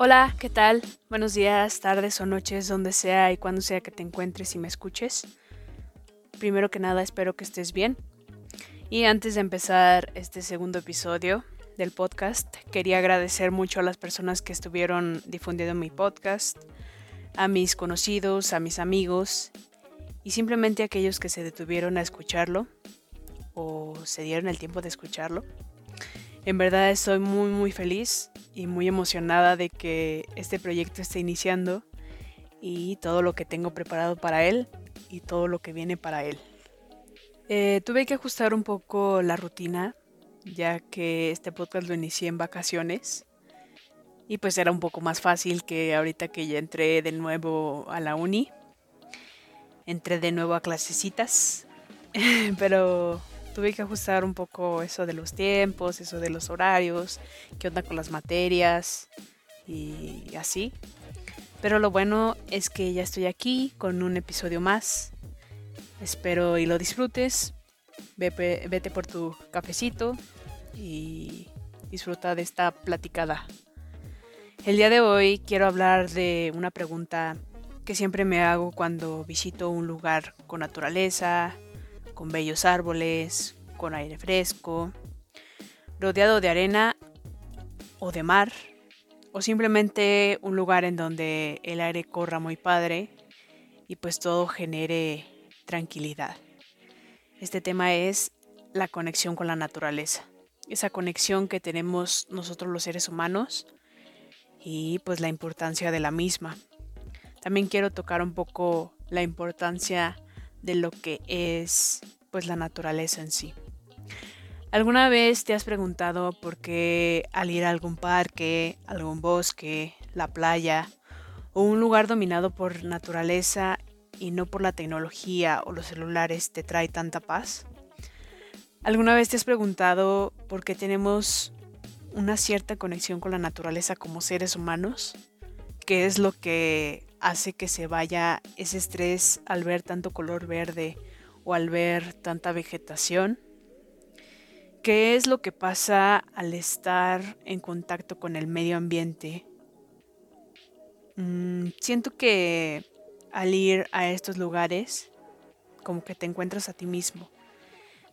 Hola, ¿qué tal? Buenos días, tardes o noches, donde sea y cuando sea que te encuentres y me escuches. Primero que nada, espero que estés bien. Y antes de empezar este segundo episodio del podcast, quería agradecer mucho a las personas que estuvieron difundiendo mi podcast, a mis conocidos, a mis amigos y simplemente a aquellos que se detuvieron a escucharlo o se dieron el tiempo de escucharlo. En verdad estoy muy muy feliz y muy emocionada de que este proyecto esté iniciando y todo lo que tengo preparado para él y todo lo que viene para él. Eh, tuve que ajustar un poco la rutina ya que este podcast lo inicié en vacaciones y pues era un poco más fácil que ahorita que ya entré de nuevo a la uni. Entré de nuevo a clasecitas, pero tuve que ajustar un poco eso de los tiempos, eso de los horarios, qué onda con las materias y así. Pero lo bueno es que ya estoy aquí con un episodio más. Espero y lo disfrutes. Vete, por tu cafecito y disfruta de esta platicada. El día de hoy quiero hablar de una pregunta que siempre me hago cuando visito un lugar con naturaleza, con bellos árboles, con aire fresco, rodeado de arena o de mar, o simplemente un lugar en donde el aire corra muy padre y pues todo genere tranquilidad. Este tema es la conexión con la naturaleza, esa conexión que tenemos nosotros los seres humanos y pues la importancia de la misma. También quiero tocar un poco la importancia de lo que es pues la naturaleza en sí. ¿Alguna vez te has preguntado por qué al ir a algún parque, algún bosque, la playa o un lugar dominado por naturaleza y no por la tecnología o los celulares te trae tanta paz? ¿Alguna vez te has preguntado por qué tenemos una cierta conexión con la naturaleza como seres humanos? ¿Qué es lo que hace que se vaya ese estrés al ver tanto color verde o al ver tanta vegetación? ¿Qué es lo que pasa al estar en contacto con el medio ambiente? Mm, siento que al ir a estos lugares, como que te encuentras a ti mismo.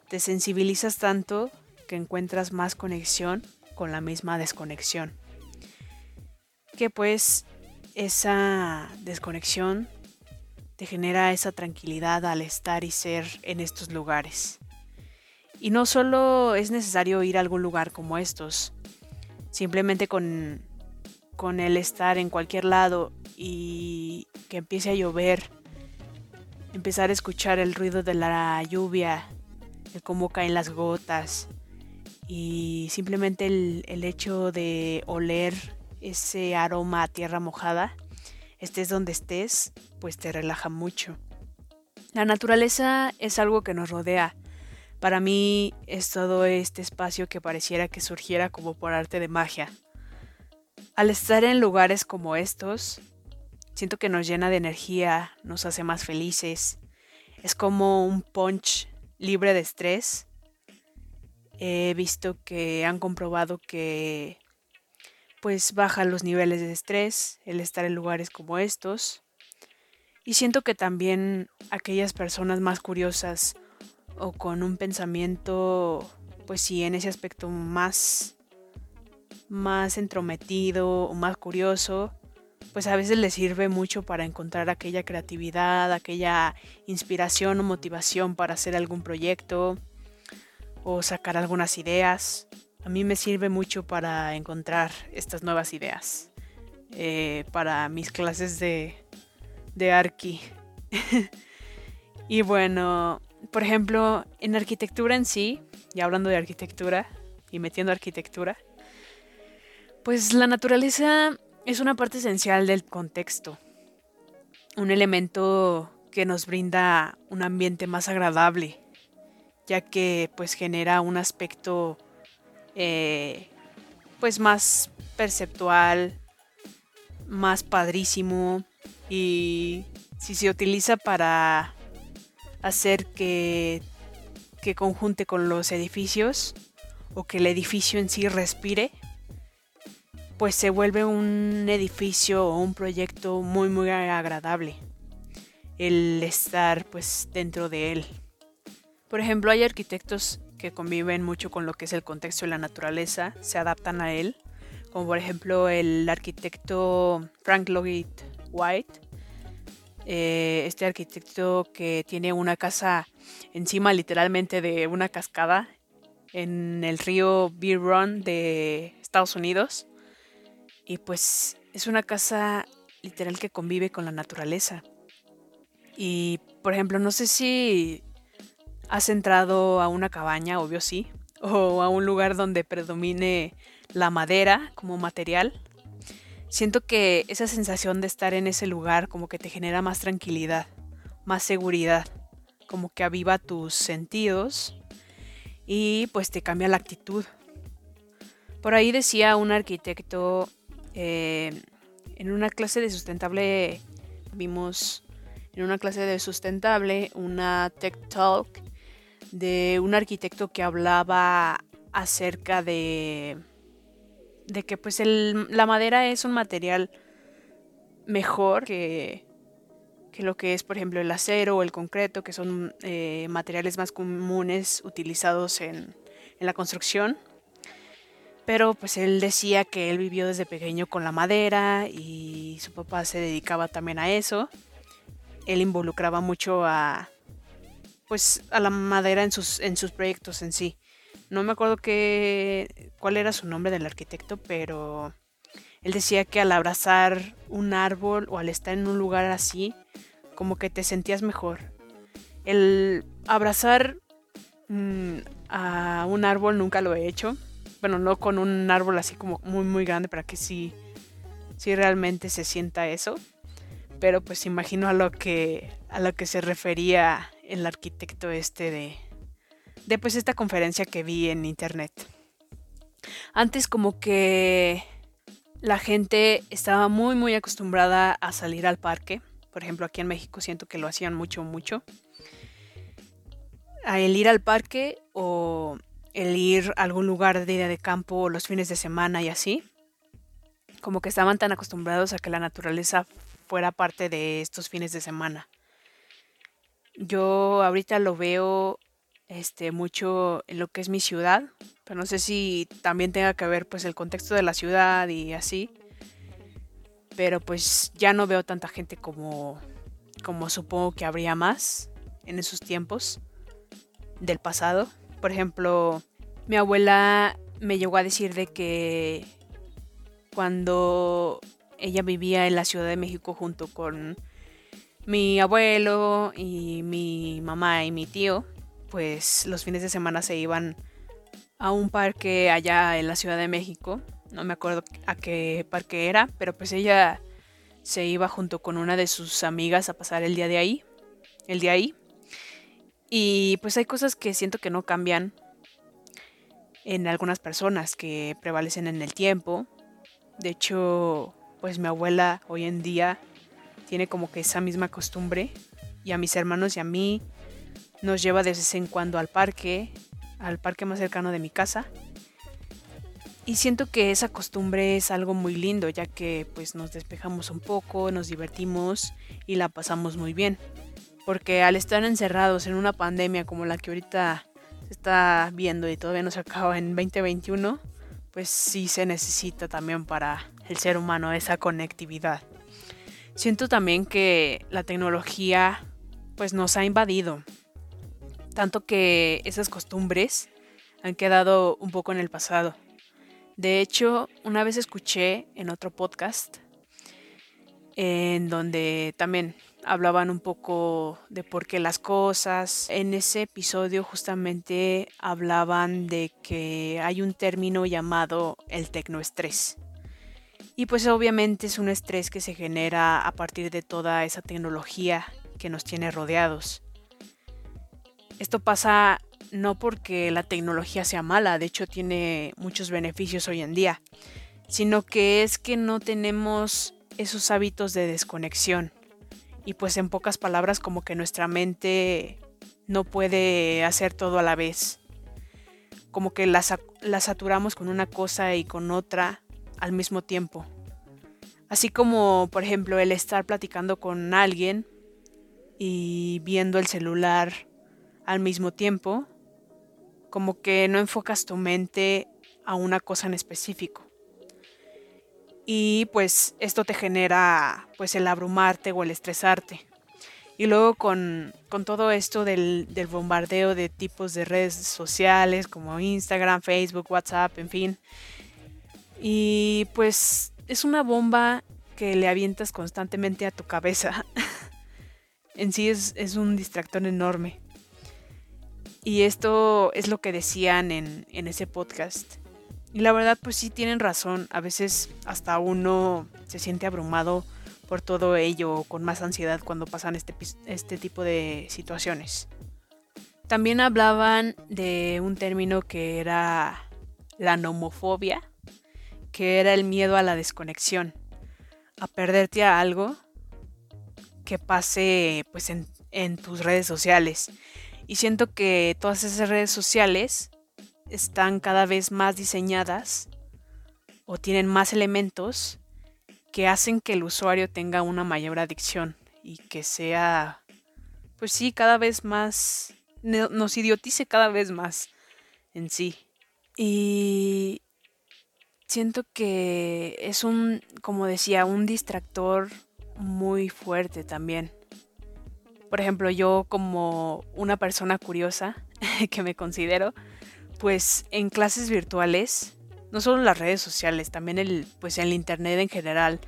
Te sensibilizas tanto que encuentras más conexión con la misma desconexión. Que pues esa desconexión te genera esa tranquilidad al estar y ser en estos lugares. Y no solo es necesario ir a algún lugar como estos, simplemente con, con el estar en cualquier lado y que empiece a llover, empezar a escuchar el ruido de la lluvia, el cómo caen las gotas y simplemente el, el hecho de oler ese aroma a tierra mojada estés donde estés, pues te relaja mucho. La naturaleza es algo que nos rodea. Para mí es todo este espacio que pareciera que surgiera como por arte de magia. Al estar en lugares como estos, siento que nos llena de energía, nos hace más felices. Es como un punch libre de estrés. He visto que han comprobado que pues baja los niveles de estrés el estar en lugares como estos. Y siento que también aquellas personas más curiosas o con un pensamiento, pues sí, en ese aspecto más, más entrometido o más curioso, pues a veces les sirve mucho para encontrar aquella creatividad, aquella inspiración o motivación para hacer algún proyecto o sacar algunas ideas a mí me sirve mucho para encontrar estas nuevas ideas eh, para mis clases de, de Arqui. y bueno, por ejemplo, en arquitectura en sí, y hablando de arquitectura y metiendo arquitectura, pues la naturaleza es una parte esencial del contexto, un elemento que nos brinda un ambiente más agradable, ya que pues genera un aspecto eh, pues más perceptual, más padrísimo y si se utiliza para hacer que, que conjunte con los edificios o que el edificio en sí respire, pues se vuelve un edificio o un proyecto muy muy agradable el estar pues dentro de él. Por ejemplo, hay arquitectos que conviven mucho con lo que es el contexto de la naturaleza, se adaptan a él, como por ejemplo el arquitecto Frank Lloyd White, eh, este arquitecto que tiene una casa encima literalmente de una cascada en el río Beer Run de Estados Unidos. Y pues es una casa literal que convive con la naturaleza. Y por ejemplo, no sé si has entrado a una cabaña, obvio sí, o a un lugar donde predomine la madera como material. Siento que esa sensación de estar en ese lugar como que te genera más tranquilidad, más seguridad, como que aviva tus sentidos y pues te cambia la actitud. Por ahí decía un arquitecto, eh, en una clase de sustentable, vimos en una clase de sustentable una tech talk de un arquitecto que hablaba acerca de, de que pues la madera es un material mejor que, que lo que es, por ejemplo, el acero o el concreto, que son eh, materiales más comunes utilizados en, en la construcción. Pero pues él decía que él vivió desde pequeño con la madera y su papá se dedicaba también a eso. Él involucraba mucho a pues a la madera en sus en sus proyectos en sí. No me acuerdo qué cuál era su nombre del arquitecto, pero él decía que al abrazar un árbol o al estar en un lugar así, como que te sentías mejor. El abrazar mm, a un árbol nunca lo he hecho. Bueno, no con un árbol así como muy muy grande para que sí, sí realmente se sienta eso. Pero pues imagino a lo que a lo que se refería el arquitecto este de, pues esta conferencia que vi en internet. Antes como que la gente estaba muy muy acostumbrada a salir al parque por ejemplo, aquí en México siento que lo hacían mucho, mucho. A el ir al parque o el ir a algún lugar de día de campo los fines de semana y así. Como que estaban tan acostumbrados a que la naturaleza fuera parte de estos fines de semana. Yo ahorita lo veo este mucho en lo que es mi ciudad, pero no sé si también tenga que ver pues el contexto de la ciudad y así pero pues ya no veo tanta gente como, como supongo que habría más en esos tiempos del pasado. Por ejemplo, mi abuela me llegó a decir de que cuando ella vivía en la Ciudad de México junto con mi abuelo y mi mamá y mi tío, pues los fines de semana se iban a un parque allá en la Ciudad de México no me acuerdo a qué parque era, pero pues ella se iba junto con una de sus amigas a pasar el día de ahí, el día ahí. Y pues hay cosas que siento que no cambian en algunas personas que prevalecen en el tiempo. De hecho, pues mi abuela hoy en día tiene como que esa misma costumbre y a mis hermanos y a mí nos lleva de vez en cuando al parque, al parque más cercano de mi casa y siento que esa costumbre es algo muy lindo, ya que pues nos despejamos un poco, nos divertimos y la pasamos muy bien. Porque al estar encerrados en una pandemia como la que ahorita se está viendo y todavía no se acaba en 2021, pues sí se necesita también para el ser humano esa conectividad. Siento también que la tecnología pues nos ha invadido, tanto que esas costumbres han quedado un poco en el pasado de hecho, una vez escuché en otro podcast en donde también hablaban un poco de por qué las cosas. En ese episodio justamente hablaban de que hay un término llamado el tecnoestrés. Y pues obviamente es un estrés que se genera a partir de toda esa tecnología que nos tiene rodeados. Esto pasa no porque la tecnología sea mala, de hecho tiene muchos beneficios hoy en día, sino que es que no tenemos esos hábitos de desconexión. Y pues en pocas palabras como que nuestra mente no puede hacer todo a la vez. Como que la, la saturamos con una cosa y con otra al mismo tiempo. Así como, por ejemplo, el estar platicando con alguien y viendo el celular al mismo tiempo, como que no enfocas tu mente a una cosa en específico. Y pues esto te genera pues el abrumarte o el estresarte. Y luego con, todo esto del, del, bombardeo de tipos de redes sociales como Instagram, Facebook, WhatsApp, en fin. Y pues es una bomba que le avientas constantemente a tu cabeza. en sí es, es, un distractor enorme. Y esto es lo que decían en, en ese podcast. Y la verdad pues sí tienen razón. A veces hasta uno se siente abrumado por todo ello con más ansiedad cuando pasan este, este tipo de situaciones. También hablaban de un término que era la nomofobia, que era el miedo a la desconexión, a perderte a algo que pase pues en, en tus redes sociales. Y siento que todas esas redes sociales están cada vez más diseñadas o tienen más elementos que hacen que el usuario tenga una mayor adicción y que sea, pues sí, cada vez más, nos idiotice cada vez más en sí. Y siento que es un, como decía, un distractor muy fuerte también. Por ejemplo, yo como una persona curiosa que me considero, pues en clases virtuales no solo las redes sociales, también el, pues el internet en general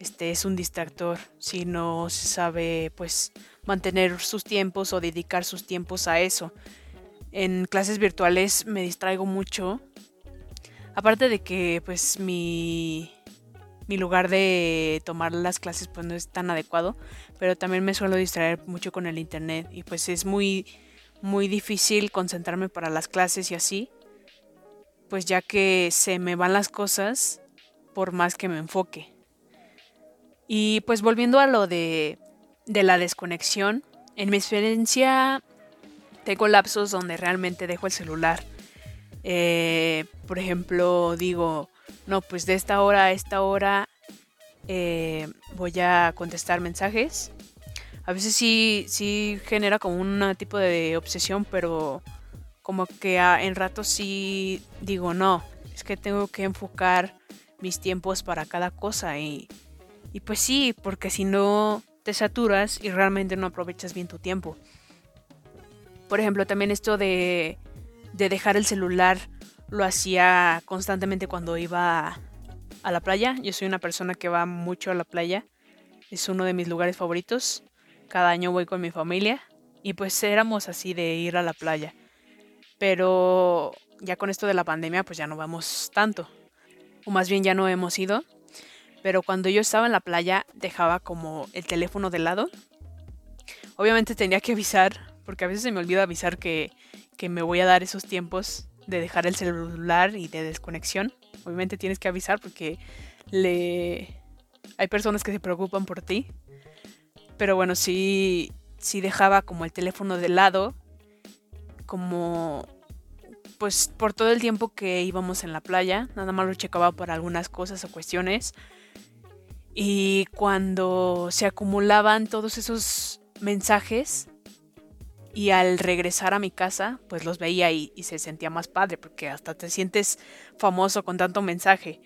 este, es un distractor si no se sabe pues mantener sus tiempos o dedicar sus tiempos a eso. En clases virtuales me distraigo mucho. Aparte de que pues mi, mi lugar de tomar las clases pues no es tan adecuado, pero también me suelo distraer mucho con el internet y pues es muy muy difícil concentrarme para las clases y así pues ya que se me van las cosas por más que me enfoque. Y pues volviendo a lo de, de la desconexión, en mi experiencia tengo lapsos donde realmente dejo el celular. Eh, por ejemplo, digo, no, pues de esta hora a esta hora eh, voy a contestar mensajes. A veces sí, sí genera como un tipo de obsesión, pero como que en ratos sí digo, no, es que tengo que enfocar mis tiempos para cada cosa y, y pues sí, porque si no te saturas y realmente no aprovechas bien tu tiempo. Por ejemplo, también esto de, de dejar el celular lo hacía constantemente cuando iba a la playa. Yo soy una persona que va mucho a la playa. Es uno de mis lugares favoritos. Cada año voy con mi familia y pues éramos así de ir a la playa. Pero ya con esto de la pandemia, pues ya no vamos tanto. O más bien ya no hemos ido. Pero cuando yo estaba en la playa, dejaba como el teléfono de lado. Obviamente tenía que avisar, porque a veces se me olvida avisar que, que me voy a dar esos tiempos de dejar el celular y de desconexión. Obviamente tienes que avisar porque le... hay personas que se preocupan por ti. Pero bueno, sí, sí dejaba como el teléfono de lado como pues por todo el tiempo que íbamos en la playa, nada más lo checaba por algunas cosas o cuestiones. Y cuando se acumulaban todos esos mensajes y al regresar a mi casa, pues los veía y, se sentía más padre, porque hasta te sientes famoso con tanto mensaje.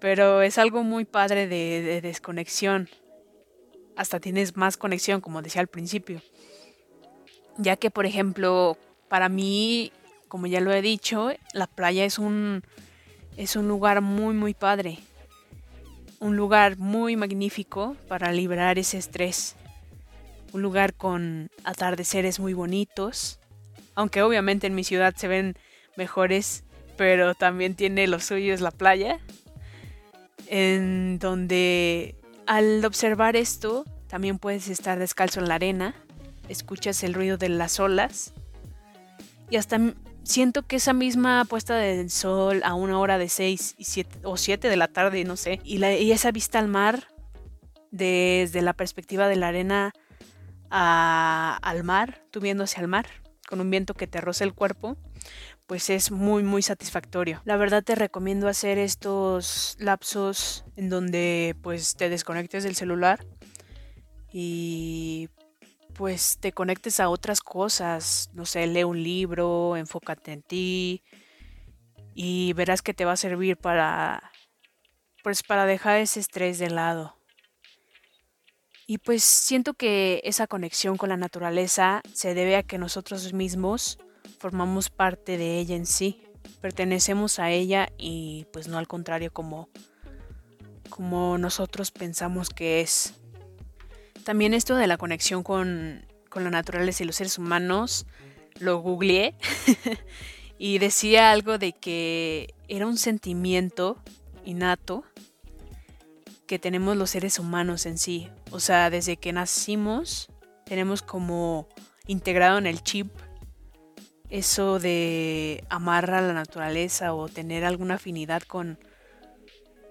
Pero es algo muy padre de, de desconexión. Hasta tienes más conexión, como decía al principio. Ya que, por ejemplo, para mí, como ya lo he dicho, la playa es un, es un lugar muy, muy padre. Un lugar muy magnífico para liberar ese estrés. Un lugar con atardeceres muy bonitos. Aunque obviamente en mi ciudad se ven mejores, pero también tiene lo suyo la playa. En donde al observar esto, también puedes estar descalzo en la arena, escuchas el ruido de las olas y hasta siento que esa misma puesta del sol a una hora de 6 y siete, o 7 de la tarde, no sé, y esa vista al mar desde la perspectiva de la arena al mar, tú viendo hacia el mar, con un viento que te roce el cuerpo, pues es muy muy satisfactorio. La verdad te recomiendo hacer estos lapsos en donde pues te desconectes del celular y pues te conectes a otras cosas, no sé, lee un libro, enfócate en ti y verás que te va a servir para pues para dejar ese estrés de lado. Y pues siento que esa conexión con la naturaleza se debe a que nosotros mismos formamos parte de ella en sí, pertenecemos a ella y pues no al contrario como como nosotros pensamos que es. También esto de la conexión con, la naturaleza y los seres humanos, lo googleé y decía algo de que era un sentimiento innato que tenemos los seres humanos en sí. O sea, desde que nacimos tenemos como integrado en el chip eso de amar a la naturaleza o tener alguna afinidad con,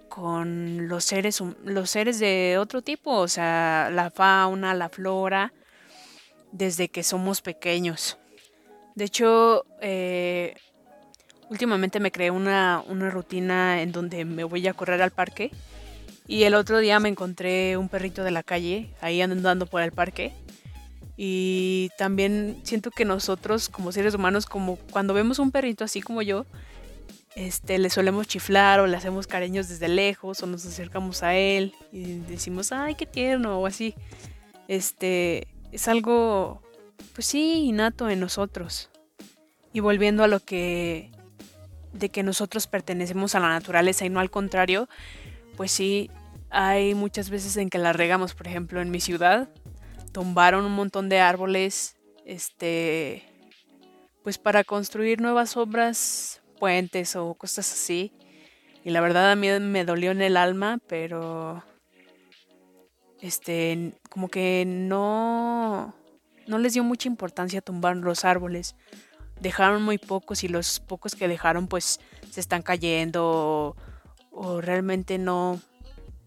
con los seres, los seres de otro tipo, o sea, la fauna, la flora, desde que somos pequeños. De hecho, eh, últimamente me creé una, una rutina en donde me voy a correr al parque y el otro día me encontré un perrito de la calle ahí andando por el parque. Y también siento que nosotros como seres humanos, como cuando vemos un perrito así como yo, este, le solemos chiflar o le hacemos cariños desde lejos o nos acercamos a él y decimos, ay, qué tierno o así. Este, es algo, pues sí, innato en nosotros. Y volviendo a lo que, de que nosotros pertenecemos a la naturaleza y no al contrario, pues sí, hay muchas veces en que la regamos, por ejemplo, en mi ciudad, tumbaron un montón de árboles, este, pues para construir nuevas obras puentes o cosas así. Y la verdad a mí me dolió en el alma, pero este como que no no les dio mucha importancia tumbar los árboles. Dejaron muy pocos y los pocos que dejaron pues se están cayendo o, realmente no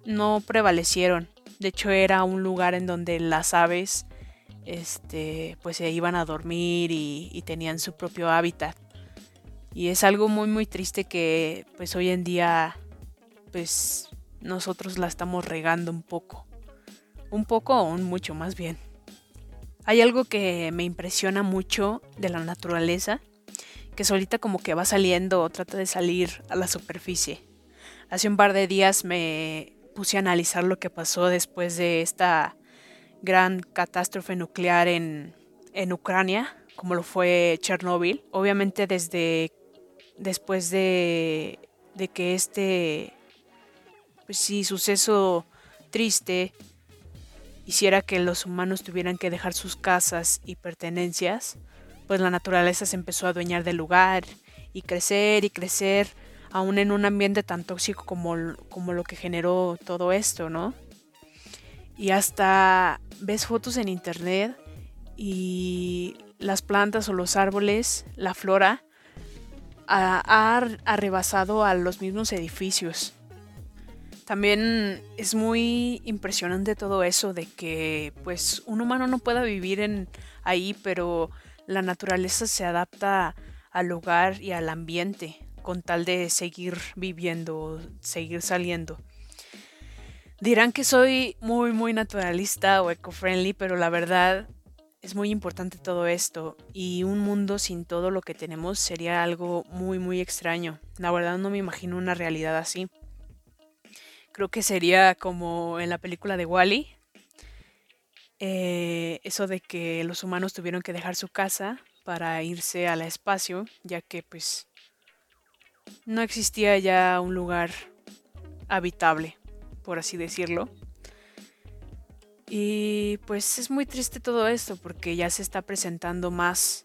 no prevalecieron. De hecho era un lugar en donde las aves este pues se iban a dormir y tenían su propio hábitat. Y es algo muy muy triste que pues hoy en día pues nosotros la estamos regando un poco. Un poco o un mucho más bien. Hay algo que me impresiona mucho de la naturaleza, que solita como que va saliendo o trata de salir a la superficie. Hace un par de días me puse a analizar lo que pasó después de esta gran catástrofe nuclear en, Ucrania, como lo fue Chernobyl. Obviamente desde después de, de que este pues sí, suceso triste hiciera que los humanos tuvieran que dejar sus casas y pertenencias, pues la naturaleza se empezó a adueñar del lugar y crecer y crecer, aún en un ambiente tan tóxico como, como lo que generó todo esto, ¿no? Y hasta ves fotos en internet y las plantas o los árboles, la flora, ha, rebasado a los mismos edificios. También es muy impresionante todo eso de que pues un humano no pueda vivir en ahí, pero la naturaleza se adapta al lugar y al ambiente con tal de seguir viviendo, seguir saliendo. Dirán que soy muy muy naturalista o eco-friendly, pero la verdad es muy importante todo esto y un mundo sin todo lo que tenemos sería algo muy muy extraño. La verdad no me imagino una realidad así. Creo que sería como en la película de Wally. Eh, eso de que los humanos tuvieron que dejar su casa para irse al espacio, ya que pues no existía ya un lugar habitable, por así decirlo. Y pues es muy triste todo esto porque ya se está presentando más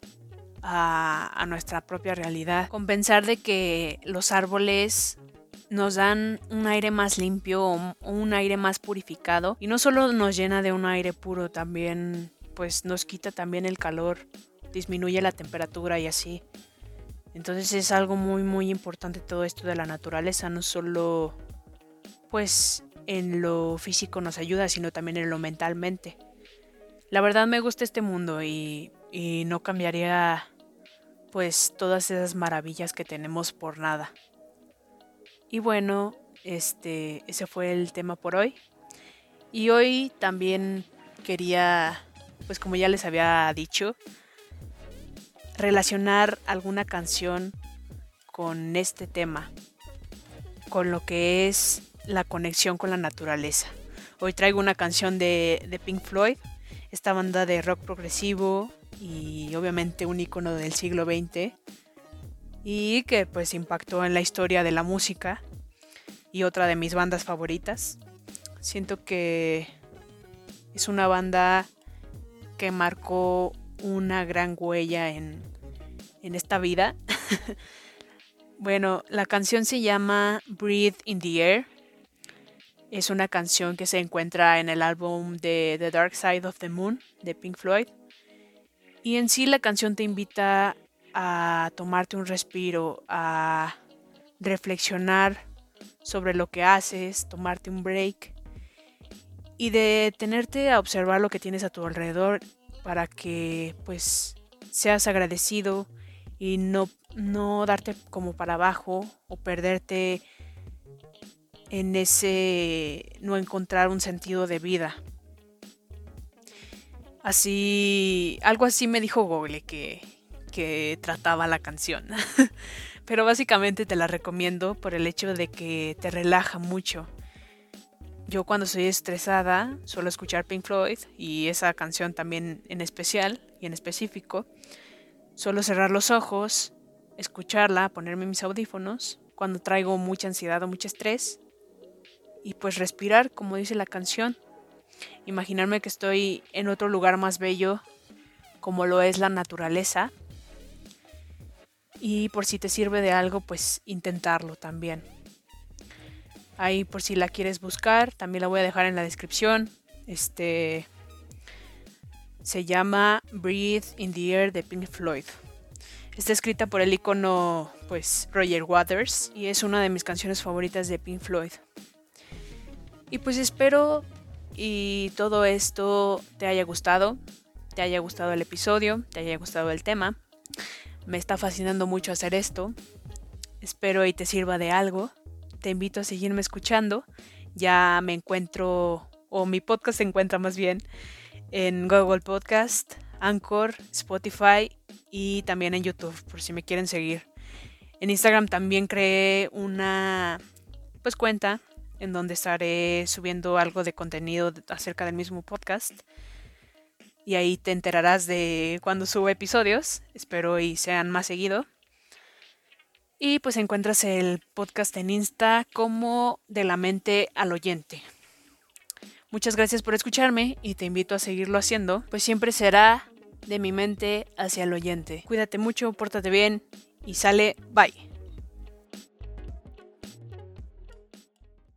a, nuestra propia realidad. Compensar de que los árboles nos dan un aire más limpio o un aire más purificado y no solo nos llena de un aire puro, también pues nos quita también el calor, disminuye la temperatura y así. Entonces es algo muy muy importante todo esto de la naturaleza, no solo pues en lo físico nos ayuda, sino también en lo mentalmente. La verdad me gusta este mundo y, y no cambiaría pues todas esas maravillas que tenemos por nada. Y bueno, este ese fue el tema por hoy. Y hoy también quería pues como ya les había dicho, relacionar alguna canción con este tema, con lo que es la conexión con la naturaleza. Hoy traigo una canción de, Pink Floyd, esta banda de rock progresivo y obviamente un icono del siglo XX y que pues impactó en la historia de la música y otra de mis bandas favoritas. Siento que es una banda que marcó una gran huella en, en esta vida. bueno, la canción se llama Breathe in the Air. Es una canción que se encuentra en el álbum de The Dark Side of the Moon de Pink Floyd. Y en sí la canción te invita a tomarte un respiro, a reflexionar sobre lo que haces, tomarte un break y de tenerte a observar lo que tienes a tu alrededor para que pues seas agradecido y no, no darte como para abajo o perderte en ese no encontrar un sentido de vida. Así, algo así me dijo Google que, que trataba la canción. Pero básicamente te la recomiendo por el hecho de que te relaja mucho yo cuando estoy estresada suelo escuchar Pink Floyd y esa canción también en especial y en específico. Suelo cerrar los ojos, escucharla, ponerme mis audífonos cuando traigo mucha ansiedad o mucho estrés y pues respirar como dice la canción. Imaginarme que estoy en otro lugar más bello como lo es la naturaleza. Y por si te sirve de algo, pues intentarlo también. Ahí por si la quieres buscar, también la voy a dejar en la descripción. Este se llama Breathe in the Air de Pink Floyd. Está escrita por el icono pues Roger Waters y es una de mis canciones favoritas de Pink Floyd. Y pues espero y todo esto te haya gustado, te haya gustado el episodio, te haya gustado el tema. Me está fascinando mucho hacer esto. Espero y te sirva de algo te invito a seguirme escuchando. Ya me encuentro, o mi podcast se encuentra más bien, en Google Podcast, Anchor, Spotify y también en YouTube, por si me quieren seguir. En Instagram también creé una pues cuenta en donde estaré subiendo algo de contenido acerca del mismo podcast. Y ahí te enterarás de cuando subo episodios. Espero y sean más seguido. Y pues encuentras el podcast en Insta como de la mente al oyente. Muchas gracias por escucharme y te invito a seguirlo haciendo, pues siempre será de mi mente hacia el oyente. Cuídate mucho, pórtate bien y sale, bye.